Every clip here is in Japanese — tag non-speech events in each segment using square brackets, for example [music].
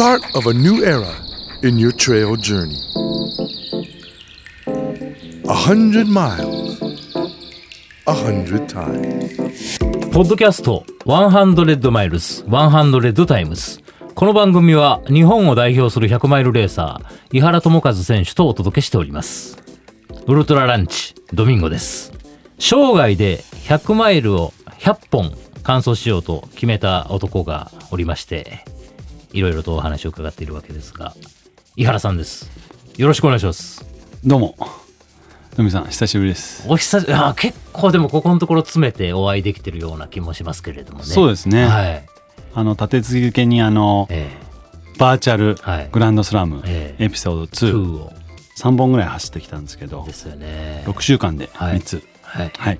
start of a new era in your trail journey. A hundred miles, a hundred times. ポッドキャスト100マイルス100タイムスこの番組は日本を代表する100マイルレーサー井原智和選手とお届けしておりますウルトラランチドミンゴです生涯で100マイルを100本完走しようと決めた男がおりましていろいろとお話を伺っているわけですが井原さんです。よろしくお願いします。どうも。のみさん、久しぶりです。お久しぶり。あ結構でもここのところ詰めてお会いできてるような気もしますけれどもね。そうですね。はい。あの、立て続けにあの、えバーチャルはい。グランドスラムええ。エピソードえ2、2を。3本ぐらい走ってきたんですけど。で、すよね。6週間ではい。3つ。はい。はい。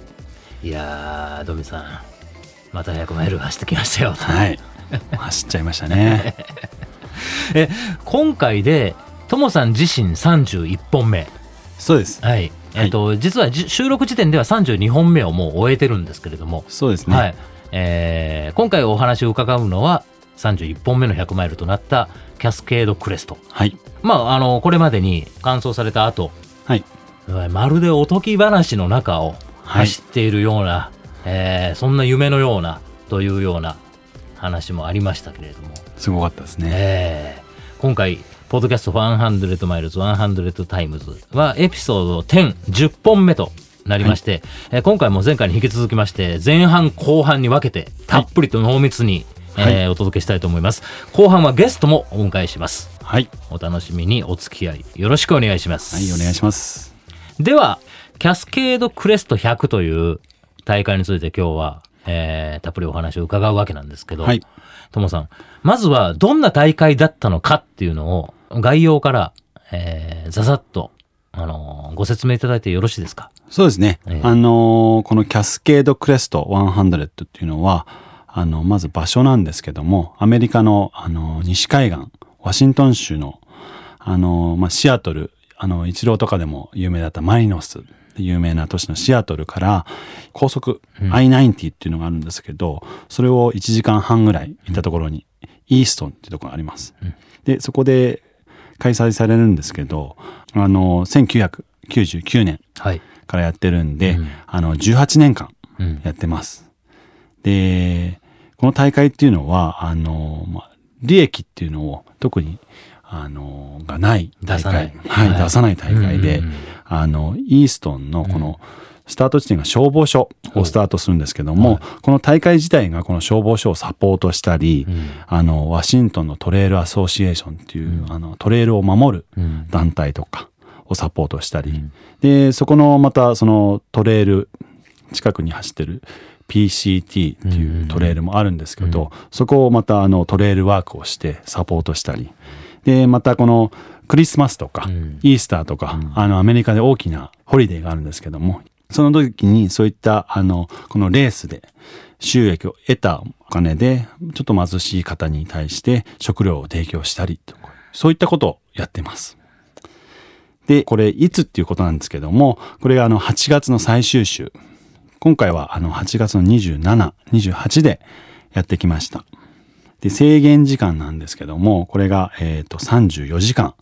いやードミさんまた100マイル走ってきましたよはい。走っちゃいましたね。[laughs] え今回でともさん自身31本目そうです。はいえっ、と、実はじ収録時点では32本目をもう終えてるんですけれども、そうですね。はいえー今回お話を伺うのは31本目の100マイルとなったキャスケードクレストはい。まああのこれまでに完走された後はい。まるでおとぎ話の中をはい走っているような、えーそんな夢のようなというような話もありましたけれども、すごかったですね。えー今回ポッドキャスト100 Miles 100 Times はエピソード10、10本目となりまして、えー今回も前回に引き続きまして前半後半に分けてたっぷりと濃密に、はいえーお届けしたいと思います後半はゲストもお迎えしますはい。お楽しみにお付き合いよろしくお願いしますはい、お願いします。では、キャスケードクレスト100という大会について今日は、えーたっぷりお話を伺うわけなんですけど、はい。ともさん、まずはどんな大会だったのかっていうのを概要から、えーざざっと、あのーご説明いただいてよろしいですか？そうですね。ええあのーこのキャスケードクレスト100っていうのは、あの、まず場所なんですけども、アメリカの、あの、西海岸、ワシントン州の、あの、まあ、シアトル、あの、イチローとかでも有名だったマリノス、有名な都市のシアトルから高速、I-90 っていうのがあるんですけど、それを1時間半ぐらい行ったところに、イーストンっていうところがあります。で、そこで開催されるんですけど、あの、1999年はい。からやってるんで、うんあの、18年間うん。やってます。で、この大会っていうのは、あの、まあ、利益っていうのを特に、あの、がない大会。出さないはい、はい出さない大会で、うんうんうんあの、イーストンのこの、スタート地点が消防署をスタートするんですけども、この大会自体がこの消防署をサポートしたり、うん。あの、ワシントンのトレイルアソシエーションっていう、あの、トレイルを守るうん。団体とかをサポートしたり、で、そこのまたそのトレイル、近くに走ってる PCT っていうトレイルもあるんですけど、そこをまたあのトレイルワークをしてサポートしたり、で、またこのクリスマスとか、うんイースターとか、あのアメリカで大きなホリデーがあるんですけども、その時にそういったあの、このレースで収益を得たお金で、ちょっと貧しい方に対して食料を提供したりとか、そういったことをやってます。で、これいつっていうことなんですけども、これがあの8月の最終週。今回はあの8月の27、28でやってきました。で、制限時間なんですけども、これがえっ、と34時間。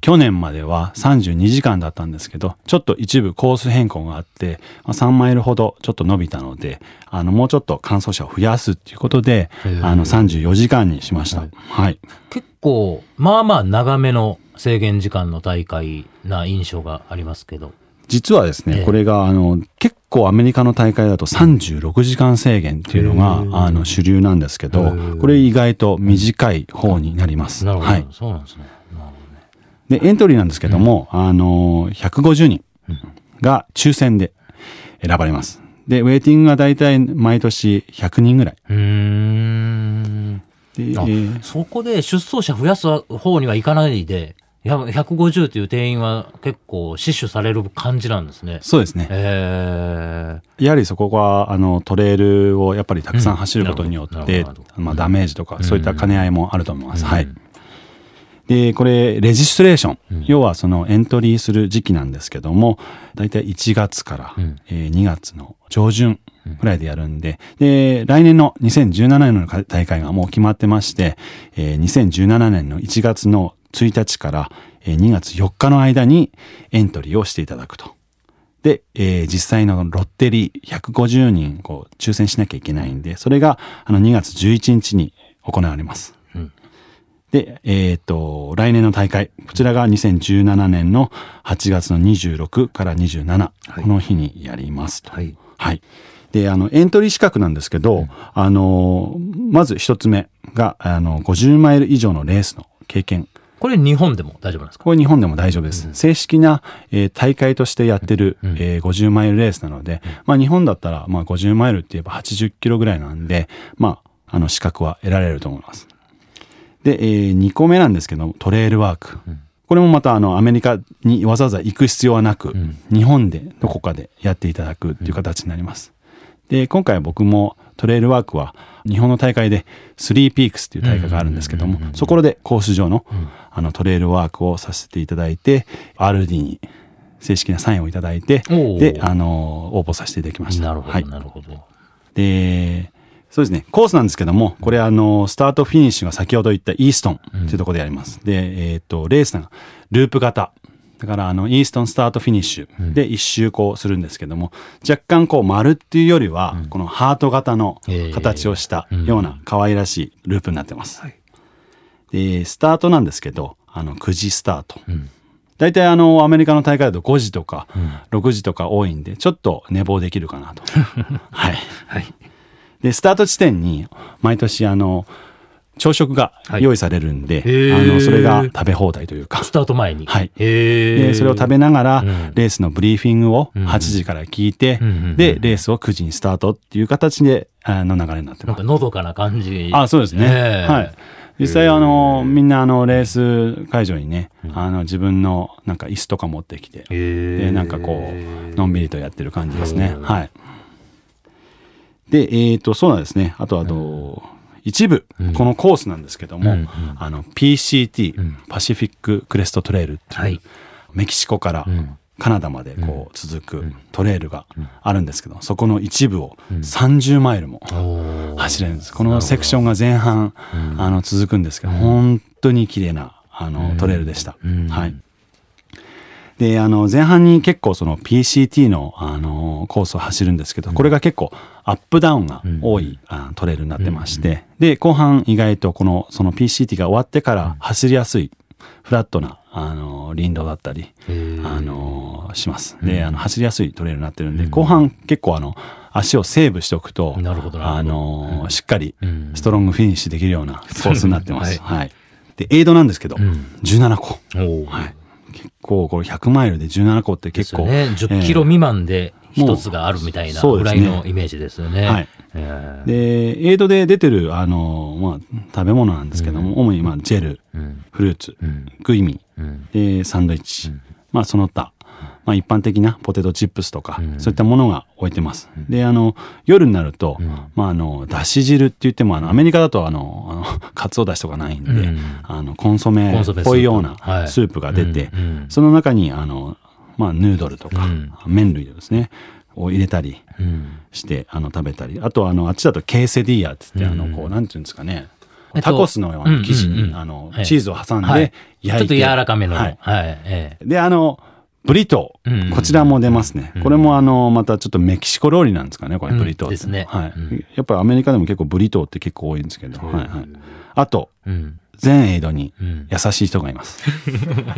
去年までは32時間だったんですけど、ちょっと一部コース変更があって、まあ3マイルほどちょっと伸びたので、あの、もうちょっと完走者を増やすっていうことであの、34時間にしました。はい。結構、まあまあ長めの制限時間の大会な印象がありますけど。実はですね、ええこれがあの結構アメリカの大会だと36時間制限っていうのがあの主流なんですけどこれ意外と短い方になります。なるほど。はい、そうなんですね。なるほどね。でエントリーなんですけども、あの150人が抽選で選ばれます。でウェイティングが大体毎年100人ぐらい。うーん。で、えあーそこで出走者増やす方にはいかないで、や150という定員は結構死守される感じなんですね。そうですね。えやはりそこはあのトレイルをやっぱりたくさん走ることにようんって、なるほどなるほど。まあ、ダメージとかそういった兼ね合いもあると思います。はい。うん。で、これ、レジストレーション、うん。要はそのエントリーする時期なんですけども、だいたい1月から、うん。えー2月の上旬ぐらいでやるんで、で、来年の2017年の大会がもう決まってまして、えー2017年の1月の1日からえー2月4日の間にエントリーをしていただくと。で、えー実際のロッテリー150人こう抽選しなきゃいけないんで、それがあの2月11日に行われます。うんで、えっ、と、来年の大会、こちらが2017年の8月の26から27、この日にやりますと。はい。はい。で、あの、エントリー資格なんですけど、あの、まず一つ目が、あの、50マイル以上のレースの経験。これ日本でも大丈夫なんですか？これ日本でも大丈夫です。正式な、えー大会としてやってる、えー50マイルレースなので、まあ日本だったら、まあ50マイルって言えば80キロぐらいなんで、まあ、あの資格は得られると思います。で、え2個目なんですけど、トレイルワーク。これもまたあのアメリカにわざわざ行く必要はなく、日本でどこかでやっていただくっていう形になります。で、今回僕もトレイルワークは日本の大会でスリーピークスっていう大会があるんですけども、そこでコース上のあのトレイルワークをさせていただいて、RD に正式なサインをいただいて、で、あの、応募させていただきました。なるほど、はい。なるほど。で、そうですね、コースなんですけども、これあの、スタートフィニッシュが先ほど言ったイーストンっていうところでやります。で、えっ、と、レースがループ型。だから、あの、イーストンスタートフィニッシュで一周こうするんですけども、若干こう丸っていうよりは、このハート型の形をしたような可愛らしいループになってます。で、スタートなんですけど、あの、9時スタート。大体あの、アメリカの大会だと5時とか6時とか多いんで、ちょっと寝坊できるかなと。[laughs] はい。はい。で、スタート地点に毎年あの、朝食がはい用意されるんで、へーあの、それが食べ放題というかス、タート前に。はい。で、それを食べながらうん、レースのブリーフィングを8時から聞いてうんうんうん、で、レースを9時にスタートっていう形で、あの流れになってますなんか。のどかな感じ。あ、そうですね。ええはい。実際あの、みんなあの、レース会場にね、あの、自分のなんか椅子とか持ってきて。で、なんかこう、のんびりとやってる感じですね。はい。で、えっ、と、そうなんですね。あと、あと、一部、このコースなんですけども、うんうん。あの、PCT、んパシフィッククレストトレイルっていう、はい。メキシコからん。カナダまでこう続くトレイルがあるんですけど、そこの一部を30マイルも走れるんです。このセクションが前半、あの、続くんですけど、本当に綺麗な、あの、トレイルでした。ん。はい。で、あの、前半に結構その PCT の、あの、コースを走るんですけど、これが結構アップダウンが多い、あトレイルになってまして、で、後半意外とこの、その PCT が終わってから走りやすい、フラットな、あの、林道だったり、あの、します。で、あの、走りやすいトレイルになってるんで、後半結構あの、足をセーブしておくと、あの、しっかりん。ストロングフィニッシュできるようなコースになってます。ははい。で、エイドなんですけど、17個。おー。はい。結構、これ100マイルで17個って結構。ね、10キロ未満で一つがあるみたいなぐらいのイメージですよね。はい。えで、エイドで出てる、あの、まあ、食べ物なんですけども、主に、まあ、ジェル、ん。フルーツ、ん。グイミ、ん。で、サンドイッチ、まあ、その他、まあ、一般的なポテトチップスとか、そういったものが置いてます。で、あの、夜になると、まあ、あの、だし汁って言っても、あの、アメリカだと、あの、あの、かつおだしとかないんで、うん。あの、コンソメっぽいようなはい。スープが出て、その中に、あの、まあ、ヌードルとか、うん。麺類ですね、を入れたり、うん。して、あの、食べたり。あと、あの、あっちだとケーセディアって言って、あの、こう、なんていうんですかね。えっとタコスのような生地に、あのは、いチーズを挟んはいで、焼い。て。ちょっと柔らかめの。ははい。で、あの、ブリトうんうんー。こちらも出ますね。これも、あの、またちょっとメキシコ料理なんですかね、これ、うんブリトーって。ですねはいうん。やっぱりアメリカでも結構ブリトーって結構多いんですけど、はいはい。あと、うん。全エイドにん優しい人がいます。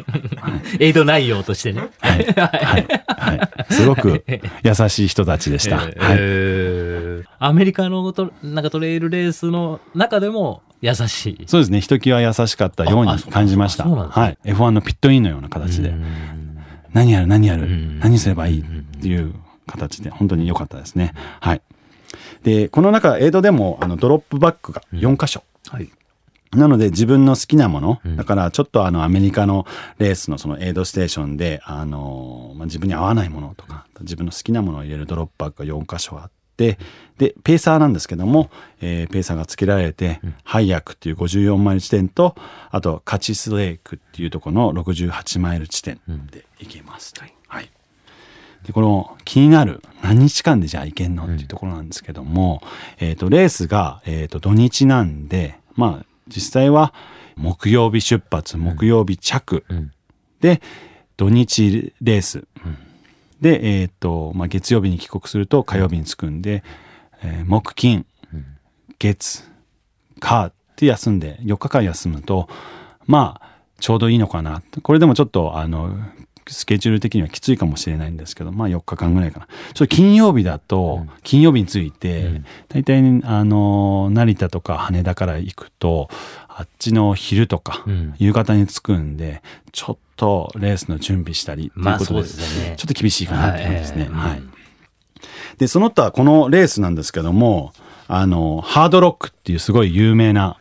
[laughs] エイド内容としてね。はい。はい。はい。すごく優しい人たちでした。はい。えーアメリカのトなんかトレイルレースの中でも優しい。そうですね。ひときわ優しかったように感じました。あそうなんですねはい。F1 のピットインのような形で。うん何やる何やる、ん何すればいい？っていう形で本当に良かったですね。はい。で、この中、エイドでもあのドロップバッグが4箇所。はい。なので自分の好きなもの、だからちょっとあのアメリカのレースのそのエイドステーションで、あの、まあ、自分に合わないものとか、自分の好きなものを入れるドロップバッグが4箇所あって、で、ペーサーなんですけども、えーペーサーが付けられて、ハイヤックっていう54マイル地点と、あとカチスレイクっていうところの68マイル地点で行けます。はい。で、この気になる何日間でじゃあ行けんのっていうところなんですけども、えっ、と、レースが、えっ、と、土日なんで、まあ、実際は木曜日出発、木曜日着、んで、土日レース。で、えっ、と、まあ、月曜日に帰国すると火曜日に着くんで、えー木金、月、火って休んで、4日間休むと、まあ、ちょうどいいのかな。これでもちょっと、あの、スケジュール的にはきついかもしれないんですけど、まあ4日間ぐらいかな。ちょっと金曜日だと、金曜日について、大体、あの、成田とか羽田から行くと、あっちの昼とかうん、夕方に着くんで、ちょっとレースの準備したりっていうことで、まあですよね。ちょっと厳しいかなって感じですね。はい。はい。で、その他、このレースなんですけども、あの、ハードロックっていうすごい有名な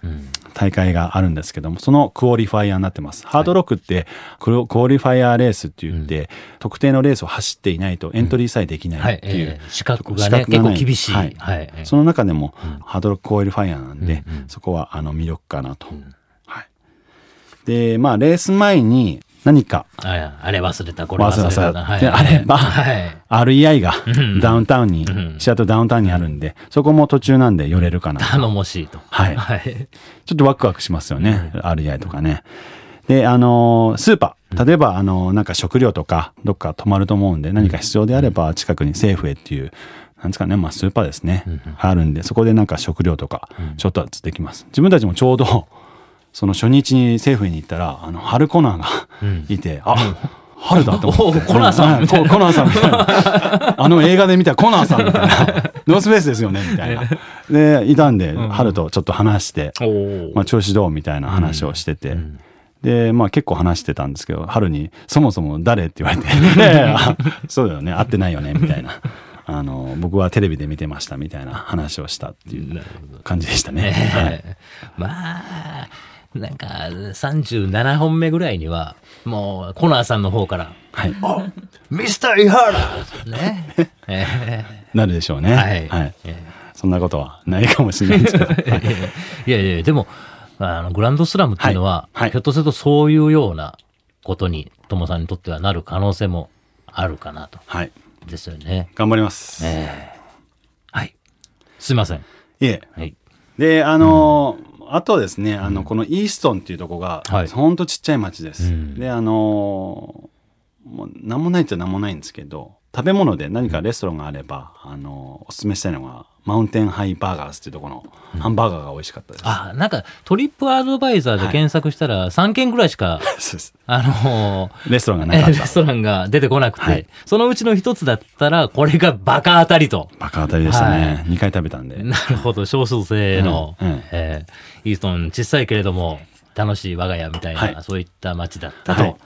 大会があるんですけども、そのクオリファイアになってます。ハードロックって、クオクオリファイアレースって言って、特定のレースを走っていないとエントリーさえできないっていう。はい。えー資格がね結構厳しい。はい。はい。その中でも、ハードロッククオリファイアなんで、そこはあの魅力かなと。はい。で、まあ、レース前に何かああれ忘れた、これ忘れた。わざわざであればはい。REI がんダウンタウンに、んシアトルダウンタウンにあるんで、そこも途中なんで寄れるかな。頼もしいと。はいはい。ちょっとワクワクしますよね。REI とかね。で、あのースーパー。例えば、あのーなんか食料とか、どっか泊まると思うんで、何か必要であれば、近くにセーフへっていう、なんですかね、まあ、スーパーですね。あるんで、そこでなんか食料とか、ちょっとずつできます。自分たちもちょうど、その初日にセーフへに行ったら、あの、ハルコナーがいて、あ、ハルだと思って。おコナーさんうココナーさんみたいな。[laughs] あの映画で見たコナーさんみたいな。[laughs] ノースフェイスですよね、みたいな。で、いたんで、ハルとちょっと話して、まあ、調子どうみたいな話をしてて、で、まあ結構話してたんですけど、春に、そもそも誰？って言われて、[laughs] そうだよね、会ってないよね、みたいな。あの、僕はテレビで見てました、みたいな話をしたっていう感じでしたね。はい。まあ、なんか、37本目ぐらいには、もう、コナーさんの方から、はい。ミスター・イハラね。え [laughs] なるでしょうね。はいはい。えそんなことはないかもしれないですけど。は [laughs] いーいやいや、でも、あの、グランドスラムっていうのは、はいはいひょっとするとそういうようなことに、ともさんにとってはなる可能性もあるかなと。はい。ですよね。頑張ります。ええはい。すいません。いえ。はい。で、あのーあとですね、あの、このイーストンっていうとこが、はい。ほんとちっちゃい町です。うん。で、あのーもう何もないっちゃ何もないんですけど、食べ物で何かレストランがあれば、あのーおすすめしたいのが、マウンテンハイバーガーズっていうところのハンバーガーが美味しかったです。あ、なんかトリップアドバイザーで検索したら3件ぐらいしか、[laughs] そうです。あのーレストランがなえかった。[laughs] レストランが出てこなくて、はいそのうちの一つだったら、これがバカ当たりと。バカ当たりでしたはね。2回食べたんで。なるほど、少数制の、うんうんえーイーストン小さいけれども楽しい我が家みたいな、はいそういった街だったはいと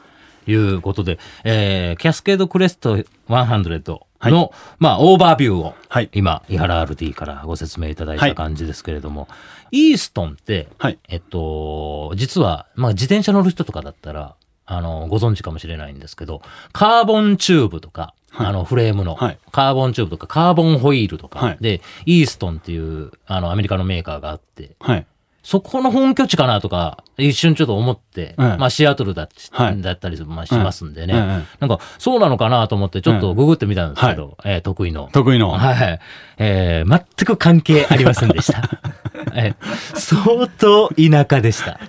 いうことで、えーキャスケードクレスト100の、はい。まあ、オーバービューを、はい今、井原 RD からご説明いただいはいた感じですけれども、イーストンって、はい。えっと、実は、まあ、自転車乗る人とかだったら、あの、ご存知かもしれないんですけど、カーボンチューブとか、はい。あの、フレームの、はい。カーボンチューブとか、カーボンホイールとか、はい。で、イーストンっていう、あの、アメリカのメーカーがあって、はい。そこの本拠地かなとか、一瞬ちょっと思って、はいまあシアトルだ,、はいだったりまあしますんでね、はいはいなんかそうなのかなと思ってちょっとググってみたんですけど、えー得意の。得意の。はい。えー全く関係ありませんでした。[laughs] えー相当田舎でした。[laughs]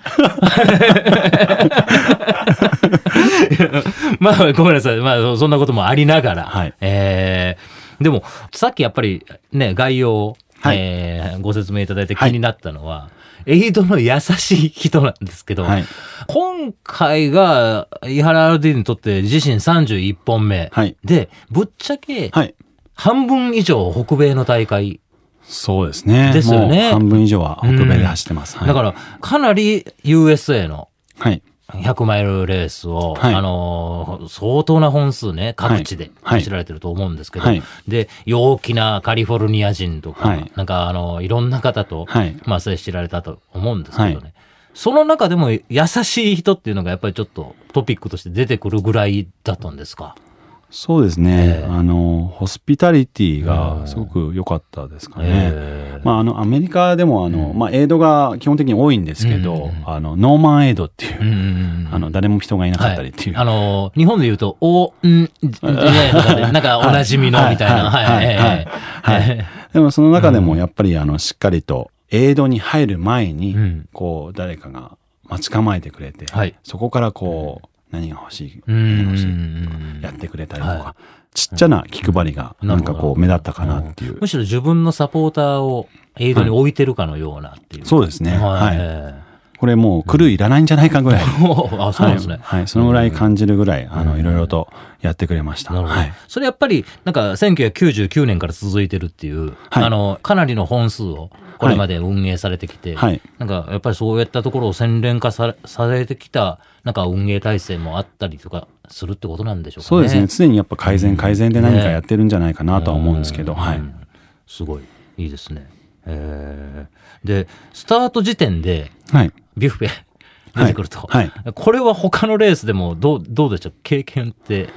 まあ、ごめんなさい。まあ、そんなこともありながら。はいえーでも、さっきやっぱりね、概要を、はいえーご説明いただいて気になったのは、エイドの優しい人なんですけど、はい今回が井原 RD にとって自身31本目、はいで、ぶっちゃけはい。半分以上北米の大会、そうですね。ですよね半分以上は北米で走ってます。はいだからかなり USA のはい。100マイルレースを、はい。あのー相当な本数ね、各地ではい。走られてると思うんですけど、はい。で、陽気なカリフォルニア人とか、はい。なんかあの、いろんな方と、はい。まあ、接しられたと思うんですけどね。はい。その中でも優しい人っていうのがやっぱりちょっとトピックとして出てくるぐらいだったんですか？そうですね、ええ。あのホスピタリティがすごく良かったですかね。ええ。まあ、あのアメリカでもあの、まあ、エイドが基本的に多いんですけど、うんあのノーマンエイドっていう、うんうんうんあの誰も人がいなかったりっていう、はい、あのー日本で言うと、お、ん、じね、とかでなんか [laughs] おなじみのみたいな。はい。でもその中でもやっぱりあのしっかりとエイドに入る前に、うん。こう誰かが待ち構えてくれて、はい。そこからこう何が欲しい、うん何が欲しい？うんやってくれたりとか、はちっちゃな気配りがなんかこう目立ったかなっていう。むしろ自分のサポーターをエイドに置いてるかのようなっていう。そうですね。は。はいい。えこれもうクルーいらないんじゃないかぐらい。[laughs] えあ、そうなんですね。はい。はいそのぐらい感じるぐらい、あの、いろいろとやってくれました。はい。それやっぱり、なんか1999年から続いてるっていう、はいあの、かなりの本数をこれまで運営されてきて、はいなんかやっぱりそういったところを洗練化されされてきた、なんか運営体制もあったりとかするってことなんでしょうかね。そうですね。常にやっぱ改善改善で何かやってるんじゃないかなとは思うんですけど、はい。うんすごい、いいですね。えーで、スタート時点ではい。ビュッフェ出てくると。はいこれは他のレースでもどう、どうでしょう経験って？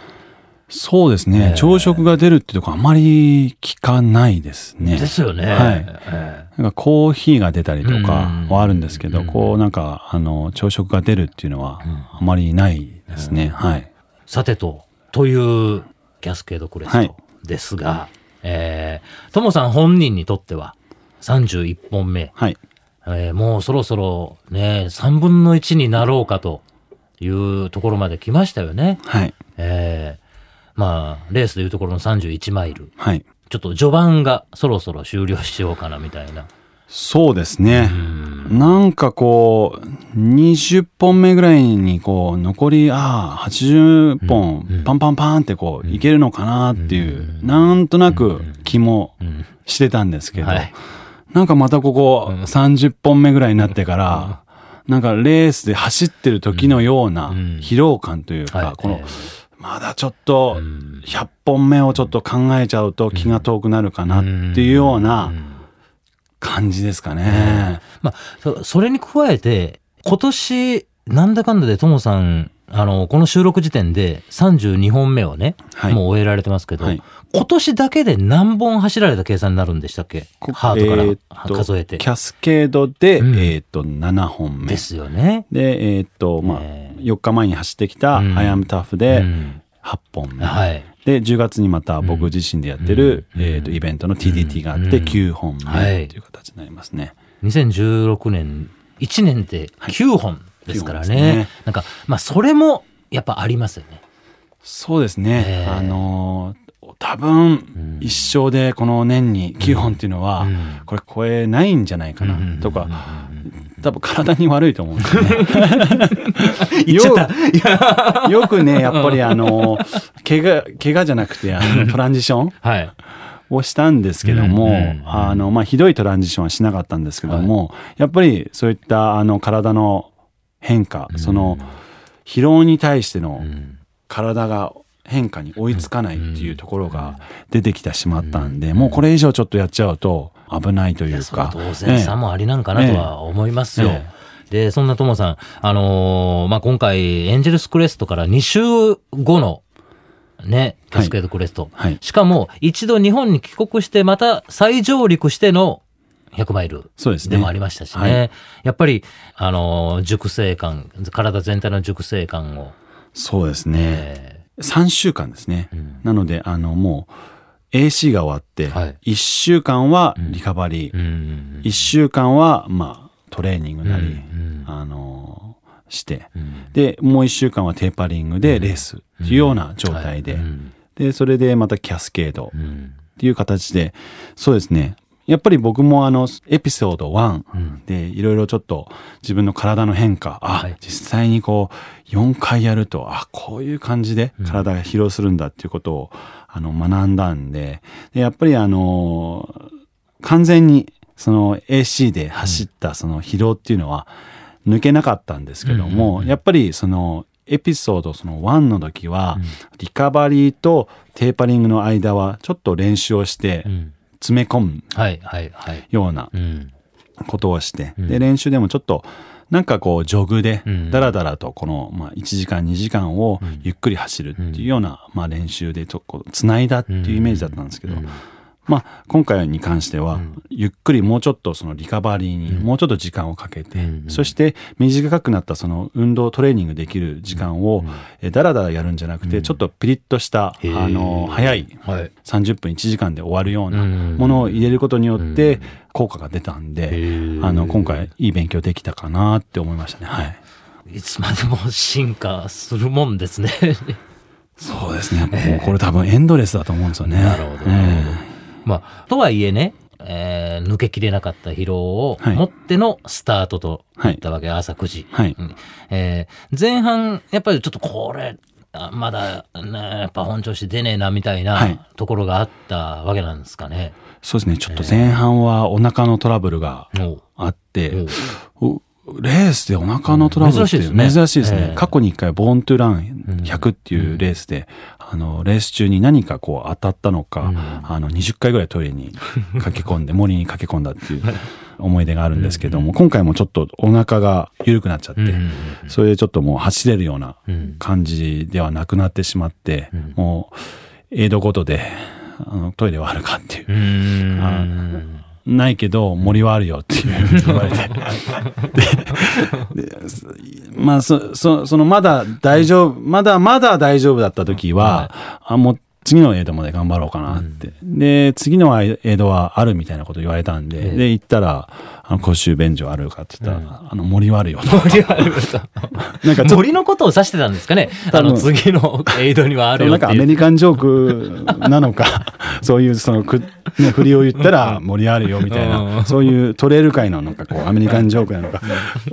そうですね。朝食が出るってとこあまり聞かないですね。ですよね。はいえなんかコーヒーが出たりとかうんはあるんですけど、こうなんか、あの、朝食が出るっていうのはあまりないですね。はい。ーさてと、というキャスケードクレスはいトですが、えー、ともさん本人にとっては31本目、はい。えーもうそろそろね、3分の1になろうかというところまで来ましたよね。はい。えーまあ、レースでいうところの31マイル。はい。ちょっと序盤がそろそろ終了しようかなみたいな。そうですね。なんかこう、20本目ぐらいにこう、残り、ああ、80本、パンパンパンってこう、いけるのかなっていう、なんとなく気もしてたんですけどはい、なんかまたここ、30本目ぐらいになってから、なんかレースで走ってる時のような疲労感というはい。か、この、まだちょっと100本目をちょっと考えちゃうと気が遠くなるかなっていうような感じですかね。まあ、そそれに加えて、今年、なんだかんだでともさん、あの、この収録時点で32本目をね、はい。もう終えられてますけど、はい今年だけで何本走られた計算になるんでしたっけ？こハートから数えて。キャスケードで、うんえーっと、7本目。ですよね。で、えーっと、まあ、ね4日前に走ってきた、うん I am tough うでん8本目。はい。で、10月にまた僕自身でやってる、えーっと、イベントの TDT があってうん9本はい目という形になりますね。2016年、1年で9本ですからね。はい9本ですねなんか、まあ、それも、やっぱありますよね。そうですね。えーあのー多分、一生でこの年に9本っていうのは、うん。これ超えないんじゃないかな、うん。とか、多分体に悪いと思うんです [laughs] よ。よくね、[laughs] やっぱりあの、怪我、怪我じゃなくて、あの、トランジションはい。をしたんですけども、うんうんあの、まあ、ひどいトランジションはしなかったんですけども、やっぱりそういったあの、体の変化、その、疲労に対しての体が変化に追いつかないっていうところが出てきてしまったんで、もうこれ以上ちょっとやっちゃうと危ないというか。当然差もありなんかなとは思いますよ。えで、そんなともさん、あのーまあ、今回、エンジェルスクレストから2週後の、ね、キャスケードクレスト。はいしかも、一度日本に帰国して、また再上陸しての100マイルそうですねでもありましたしね。はいやっぱり、あのー熟成感、体全体の熟成感を、そうですね。え3週間ですね。ん。なので、あの、もう、AC が終わって、はい。1週間はリカバリー、ーうん1週間は、まあ、トレーニングなり、うんあのーして、うん。で、もう1週間はテーパリングでレースっていうような状態で、うん。で、それでまたキャスケードっうん。ていう形で、そうですね。やっぱり僕もあの、エピソード1うん。でいろいろちょっと自分の体の変化、あ、はい。実際にこう、4回やると、あ、こういう感じで体が疲労するんだっていうことを、あの、学んだんで、でやっぱりあの、完全にその AC で走ったその疲労っていうのは抜けなかったんですけども、やっぱりそのエピソードその1の時は、リカバリーとテーパリングの間はちょっと練習をしてうん詰め込む。ようなうん。ことをして、うん。で練習でもちょっとなんかこう、ジョグでうん、だらだらとこの、まあ、1時間、2時間をゆっくり走るっていうような、まあ、練習で、とこう、つないだっていうイメージだったんですけど、まあ、今回に関しては、ゆっくりもうちょっとそのリカバリーにもうちょっと時間をかけて、そして短くなったその運動トレーニングできる時間を、えだらだらやるんじゃなくて、ちょっとピリッとした、あの、早い、はい。30分1時間で終わるようなうんものを入れることによって効果が出たんで、ーあの、今回いい勉強できたかなって思いましたね。はい。いつまでも進化するもんですね。そうですね。[laughs] もうこれ多分エンドレスだと思うんですよね。なるほど、なるほど。まあ、とはいえね、えー抜けきれなかった疲労をはい。持ってのスタートとなったわけ、朝9時。はい。うん。えー前半、やっぱりちょっとこれ、あまだ、ね、やっぱ本調子出ねえなみたいはい。なところがあったわけなんですかね。そうですね。ちょっと前半はお腹のトラブルがあって、おう。おレースでお腹のトラブルって珍しいですね。珍しいですね。ええ。過去に一回、ボーントゥラン100っていうレースで、あの、レース中に何かこう当たったのか、あの、20回ぐらいトイレに駆け込んで、[laughs] 森に駆け込んだっていう思い出があるんですけども、今回もちょっとお腹が緩くなっちゃって、うんそれでちょっともう走れるようなうん感じではなくなってしまって、もう、エイドごとで、あの、トイレはあるかっていう。う。ないけど森はあるよっていう言われて。まあそそそのまだ大丈夫まだまだ大丈夫だった時は、あもう次のエイドまで頑張ろうかなって、で次のエイドはあるみたいなこと言われたんで、ええ。で行ったらあの公衆便所あるかって言ったら、あの森はあるよと。森はあると。なんか森のことを指してたんですかね？あの次のエイドにはあるよなんかアメ。リカンジョークなのか、[laughs] そういうそのく、ね、振りを言ったら盛りあるよみたいうん。な、そういうトレイル界のなんかこうアメリカンジョークなのか、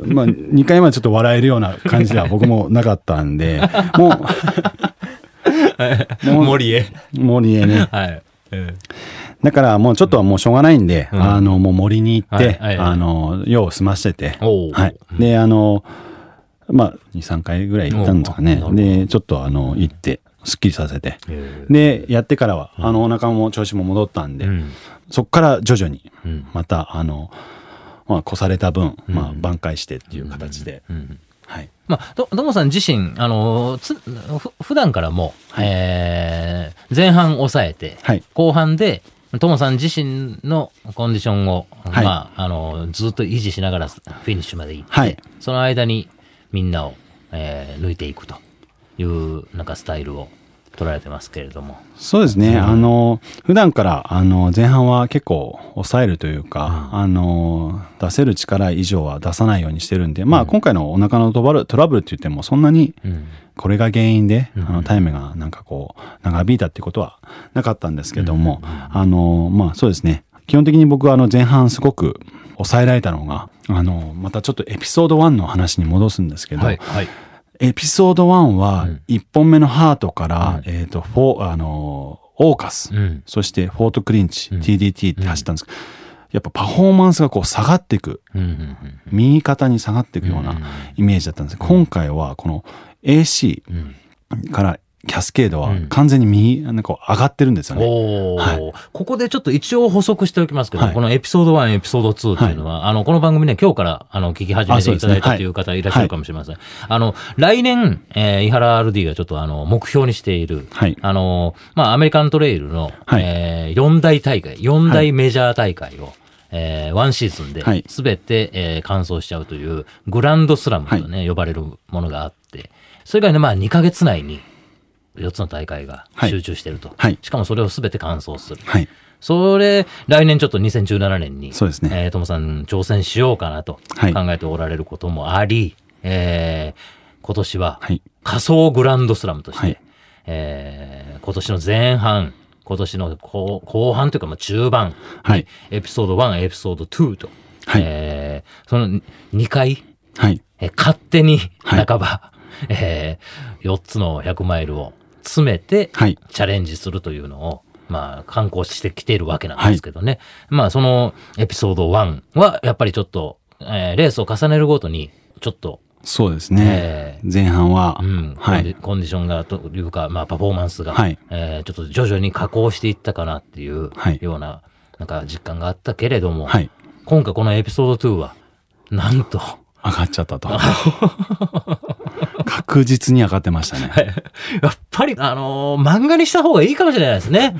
まあ2回までちょっと笑えるような感じでは僕もなかったんで、もう、森へ。森へね。はい。えだからもうちょっとはもうしょうがないんで、うん。あのもう森に行って、あの、用を済ましてはい。で、あの、まあ2、3回ぐらい行ったんですかね。で、ちょっとあの、行って、すっきりさせて、えで、やってからは、あの、お腹も調子も戻ったんで、うん。そこから徐々に、うん。また、あの、まあ、越された分、まあ、挽回してっていう形で、うん。はい。まあ、と、ともさん自身、あの、つ、ふ、普段からも、えー前半抑えて、はい。後半で、ともさん自身のコンディションを、はい。まあ、あの、ずっと維持しながらフィニッシュまで行って、はい。その間にみんなを、えー抜いていくという、なんかスタイルを取られてますけれども。そうですね。あの、普段から、あの、前半は結構抑えるというか、あの、出せる力以上は出さないようにしてるんで、まあ、今回のお腹のトラブルトラブルって言っても、そんなに、うん。これが原因で、あの、タイムがなんかこう、長引いたってことはなかったんですけども、あの、まあそうですね。基本的に僕はあの前半すごく抑えられたのが、あの、またちょっとエピソード1の話に戻すんですけど、はい。はい。エピソード1はうん。1本目の HURT から、うん。えっ、と、フォー、あの、オーカス、うん。そして Fort Clinch、うん。TDT って走ったんですけど、やっぱパフォーマンスがこう下がっていく、右肩に下がっていくようなイメージだったんです。けど、今回はこの AC うん。からキャスケードはうん。完全に右、なんかこう上がってるんですよね。はい。ここでちょっと一応補足しておきますけど、はい。このエピソード1、エピソード2っていうのは、あの、この番組ね、今日から、あの、聞き始めていただいたという方いらっしゃるかもしれません。あの、来年、えー、井原 RD がちょっと、あの、目標にしている、はい。あの、まあ、アメリカントレイルの、はい。えー、4大大会、4大メジャー大会を、えーワンシーズンではい。すべて、えー完走しちゃうというグランドスラムとね、呼ばれるものがあって、それがね、まあ2ヶ月内に4つの大会が集中してると。はい。しかもそれをすべて完走する。はい。それ、来年ちょっと2017年に、そうですね。えーともさん挑戦しようかなとはい。考えておられることもあり、えー今年ははい。仮想グランドスラムとして、はい。えー今年の前半、今年の後後半というかまあ中盤に、はい。エピソード1、エピソード2と、はい。えーその2回、はい。えー勝手にはい。半ば、え4つの100マイルを詰めて、はい。チャレンジするというのを、まあ、観光してきているわけなんですけどね。まあ、そのエピソード1は、やっぱりちょっと、えーレースを重ねるごとに、ちょっと、そうですね。え前半は、うん、はい。コンディションがというか、まあ、パフォーマンスが、はいえーちょっと徐々に下降していったかなっていうはいような、なんか実感があったけれども、はい。今回このエピソード2は、なんと、上がっちゃったと。[laughs] 確実に上がってましたね。[laughs] やっぱり、あのー漫画にした方がいいかもしれないですね。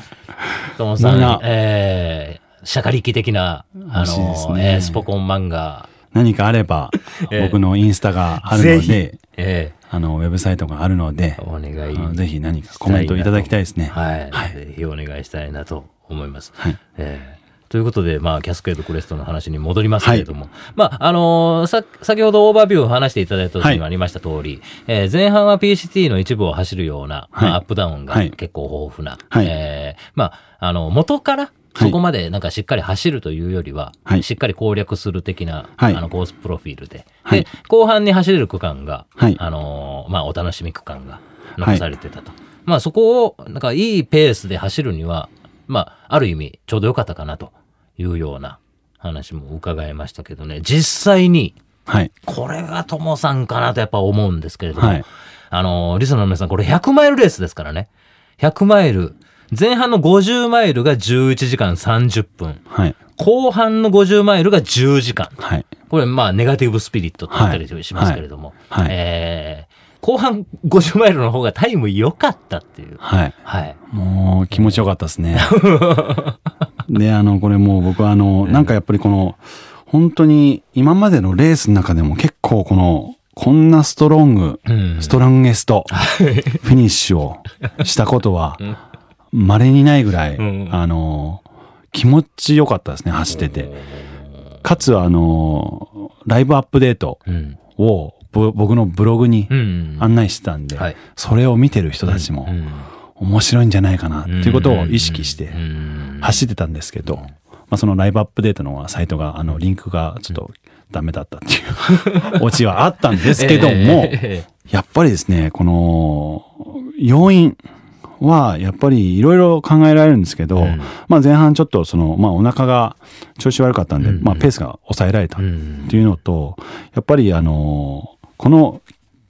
トモさん。漫画、えー、シャカリキ的な、あのね。えースポコン漫画。何かあれば、[laughs] ええ僕のインスタがあるので、えあの、ウェブサイトがあるので、ーお願い。ぜひ何かコメントいただきたいですね。はい、はい。ぜひお願いしたいなと思います。はい。えーということで、まあ、キャスケードクレストの話に戻りますけれども、まあ、あのーさ、先ほどオーバービューを話していただいた時にもありました通り、えー前半は PCT の一部を走るような、まはい。あ、アップダウンがはい。結構豊富な、はい。えーまあ、あの、元から、そこまでなんかしっかり走るというよりは、はい。しっかり攻略する的な、はい。あのコースプロフィールで、はい。で後半に走れる区間が、はい。あのーまあ、お楽しみ区間が残されてたと。まあそこを、なんかいいペースで走るには、まあ、ある意味ちょうど良かったかなというような話も伺いましたけどね、実際に、はい。これがともさんかなとやっぱ思うんですけれども、はいあの、リスナーの皆さん、これ100マイルレースですからね。100マイル。前半の50マイルが11時間30分。はい。後半の50マイルが10時間。はい。これ、まあ、ネガティブスピリットって言ったりしますけれども、はいはいえー後半50マイルの方がタイム良かったっていう。はい。はい。もう気持ちよかったですね。[laughs] で、あの、これもう僕はあの、なんかやっぱりこの、本当に今までのレースの中でも結構この、こんなストロング、うんストロンゲスト、フィニッシュをしたことは、稀にないぐらい、うんあの、気持ちよかったですね、走ってて。かつ、あの、ライブアップデートうん。をぼ僕のブログにうん。案内してたんで、はい。それを見てる人たちもうん。面白いんじゃないかなっていうことを意識してうん。走ってたんですけど、まあ、そのライブアップデートのサイトが、あの、リンクがちょっとダメだったっていう [laughs] オチはあったんですけども、えやっぱりですね、この、要因は、やっぱりいろいろ考えられるんですけど、うん。まあ前半ちょっとその、まあお腹が調子悪かったんで、うん。まあペースが抑えられたっていうのと、やっぱりあの、この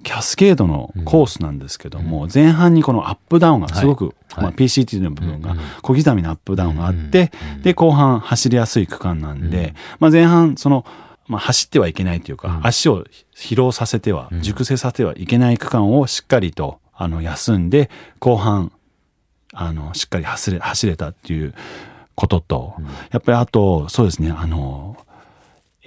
キャスケードのコースなんですけども、前半にこのアップダウンがすごく、はい。まあ、PCT の部分がうん小刻みなアップダウンがあって、うんで、後半走りやすい区間なんで、まあ前半その、まあ、走ってはいけないというか、うん。足を疲労させては、うん。熟成させてはいけない区間をしっかりと、あの、休んで、後半、あの、しっかり走れ、走れたっていうことと、やっぱりあと、そうですね、あの、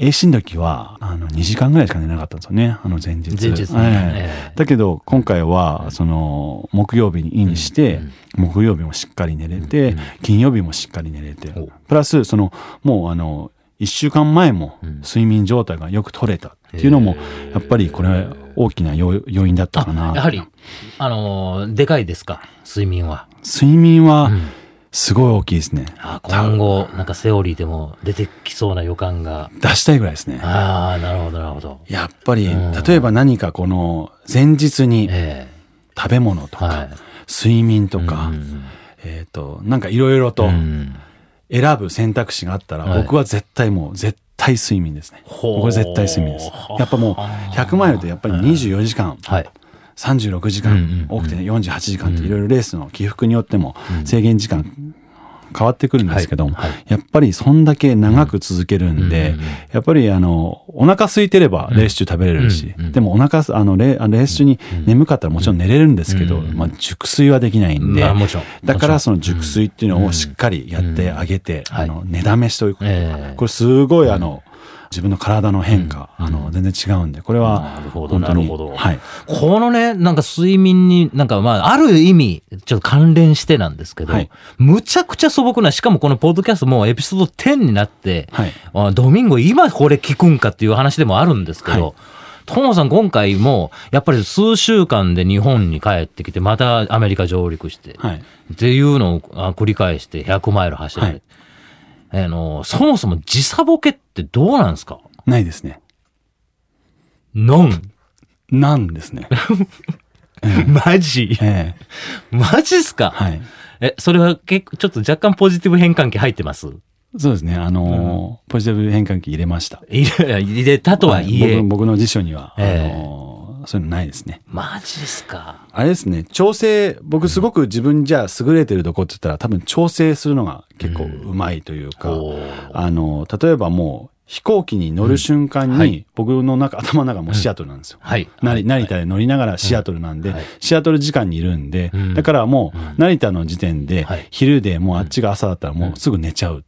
AC の時は、あの、2時間ぐらいしか寝なかったんですよね、あの前日。前日ね。ええええ。だけど、今回は、その、木曜日にインして、木曜日もしっかり寝れて、金曜日もしっかり寝れてお、プラス、その、もうあの、1週間前もん。睡眠状態がよく取れたっていうのも、やっぱりこれ、大きな要要因だったかな。やはり、あのーでかいですか、睡眠は。睡眠はうん、すごい大きいですね。あ今後、なんかセオリーでも出てきそうな予感が。出したいぐらいですね。ああ、なるほど、なるほど。やっぱり、うん例えば何かこの、前日にえ食べ物とか、えはい。睡眠とか、うんえっ、と、なんかいろいろとうん選ぶ選択肢があったら、はい僕は絶対もう、絶対睡眠ですね。ほう僕は絶対睡眠です。やっぱもう、100マイルってやっぱり24時間、はい。36時間、多くて48時間っていろいろレースの起伏によっても制限時間変わってくるんですけども、はい。はい。やっぱりそんだけ長く続けるんで、やっぱりあの、お腹空いてればレース中食べれるし、でもお腹、あのレ、あのレース中に眠かったらもちろん寝れるんですけど、うんまあ熟睡はできないんで、だからその熟睡っていうのをしっかりやってあげて、うんあの、寝だめしということ、ええ。これすごいあの、自分の体の変化、あの、全然違うんで、これはなるほどなるほど。はい。このね、なんか睡眠に、なんかまあ、ある意味、ちょっと関連してなんですけど、はい。むちゃくちゃ素朴な、しかもこのポッドキャストもうエピソード10になって、はい。あドミンゴ今これ聞くんかっていう話でもあるんですけど、はい。トモさん今回も、やっぱり数週間で日本に帰ってきて、またアメリカ上陸して、はい。っていうのをあ繰り返して100マイル走られて、あの、そもそも時差ボケってどうなんですか？ないですね。ノン。なんですね。[laughs] マジ？ええマジっすか？はい。え、それは結構、ちょっと若干ポジティブ変換器入ってます？そうですね。あのーポジティブ変換器入れました。入れ入れたとはいえ、僕僕の辞書には、ええあのーそういうのないですね。マジっすか？あれですね、調整、僕すごく自分じゃあ優れてるとこって言ったら多分調整するのが結構うまいというか、おー。あの、例えばもう飛行機に乗る瞬間に、僕の中頭の中もシアトルなんですよ。はい。成田で乗りながらシアトルなんで、はい。シアトル時間にいるんで、うん。だからもう成田の時点ではい。昼でもうあっちが朝だったらもうすぐ寝ちゃう。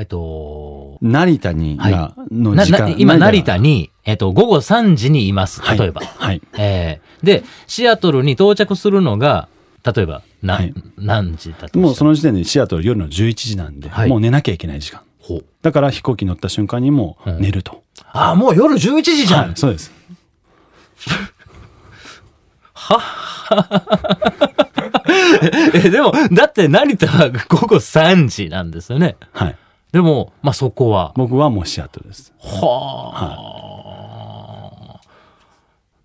えっと、成田にはいがのな時間、な今、成田に、に、えっと、午後3時にいます。はい例えば。はい。えーで、シアトルに到着するのが、例えば、な、はい何時だともうその、の時点でシアトル夜の11時なんで、はいもう寝なきゃいけない時間。だから飛行機乗った瞬間にもう寝ると。あ、もう夜11時じゃん、はい、そうです。え、でも、だって成田は午後3時なんですよね。はい。でも、まあそこは。僕はもうシアトルです。はあ、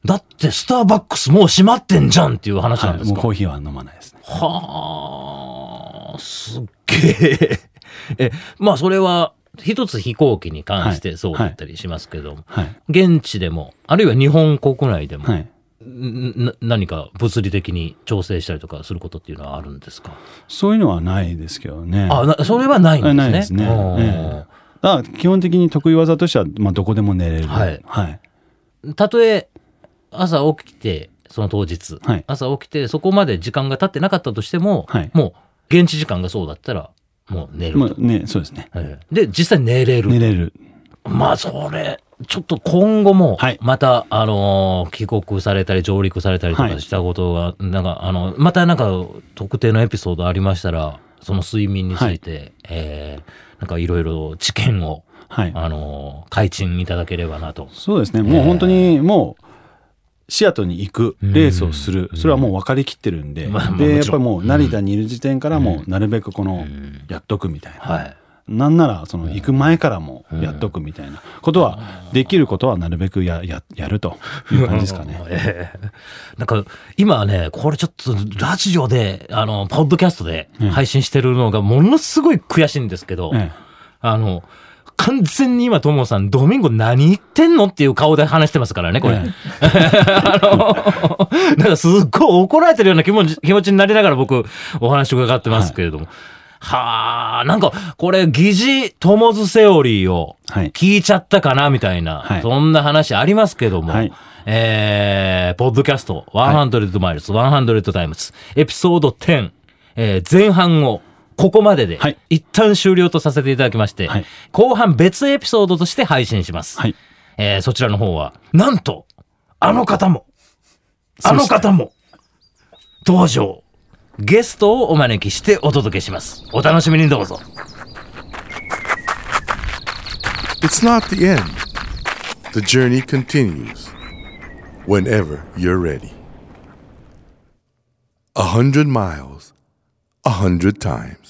だってスターバックスもう閉まってんじゃんっていう話なんはい。ですか、もうコーヒーは飲まないですね。はあ、すっげえ。[laughs] え、まあそれは一つ飛行機に関してはいそうだったりしますけど、はい。現地でも、あるいは日本国内でも、はい。何か物理的に調整したりとかすることっていうのはあるんですか？そういうのはないですけどね。あ、なそれはないんですね。ないですね。うんえ基本的に得意技としては、まあ、どこでも寝れる。はいはい。たとえ朝起きて、その当日、はい朝起きてそこまで時間が経ってなかったとしても、はいもう現地時間がそうだったら、もう寝ると。まあね、そうですね。ええで、実際寝れる。寝れる。まあ、それ、ちょっと今後もはい、また、あのー帰国されたり、上陸されたりとはい。かしたことが、なんか、あの、またなんか、特定のエピソードありましたら、その睡眠について、えーなんかいろいろ知見を、はい。あのー開陳いただければなと。そうですね。もう本当にもう、シアトルに行く、レースをする、それはもう分かりきってるんで、まあまあで、やっぱりもう成田にいる時点からもうなるべくこの、やっとくみたいな。はい。なんなら、その行く前からもやっとくみたいなことは、できることはなるべくや、や、やるという感じですかね。ええなんか、今ね、これちょっと、ラジオで、あの、ポッドキャストで配信してるのが、ものすごい悔しいんですけど、えあの、完全に今、ともさん、ドミンゴ何言ってんのっていう顔で話してますからね、これ。え [laughs] あの、なんかすっごい怒られてるような気持ち気持ちになりながら僕、お話伺ってますけれども。はあ、なんか、これ、疑似友図セオリーをはい。聞いちゃったかな、みたいな、はい。そんな話ありますけども、はい。えー、ポッドキャスト、100マイルス、100タイムズ、エピソード10、えー前半を、ここまでで、はい。一旦終了とさせていただきまして、はい。後半別エピソードとして配信します。はい。えーそちらの方は、なんと、あの方も、あの方も、登場、ゲストをお招きしてお届けします。お楽しみにどうぞ。 It's not the end. The journey continues whenever you're ready. A hundred miles, a hundred times.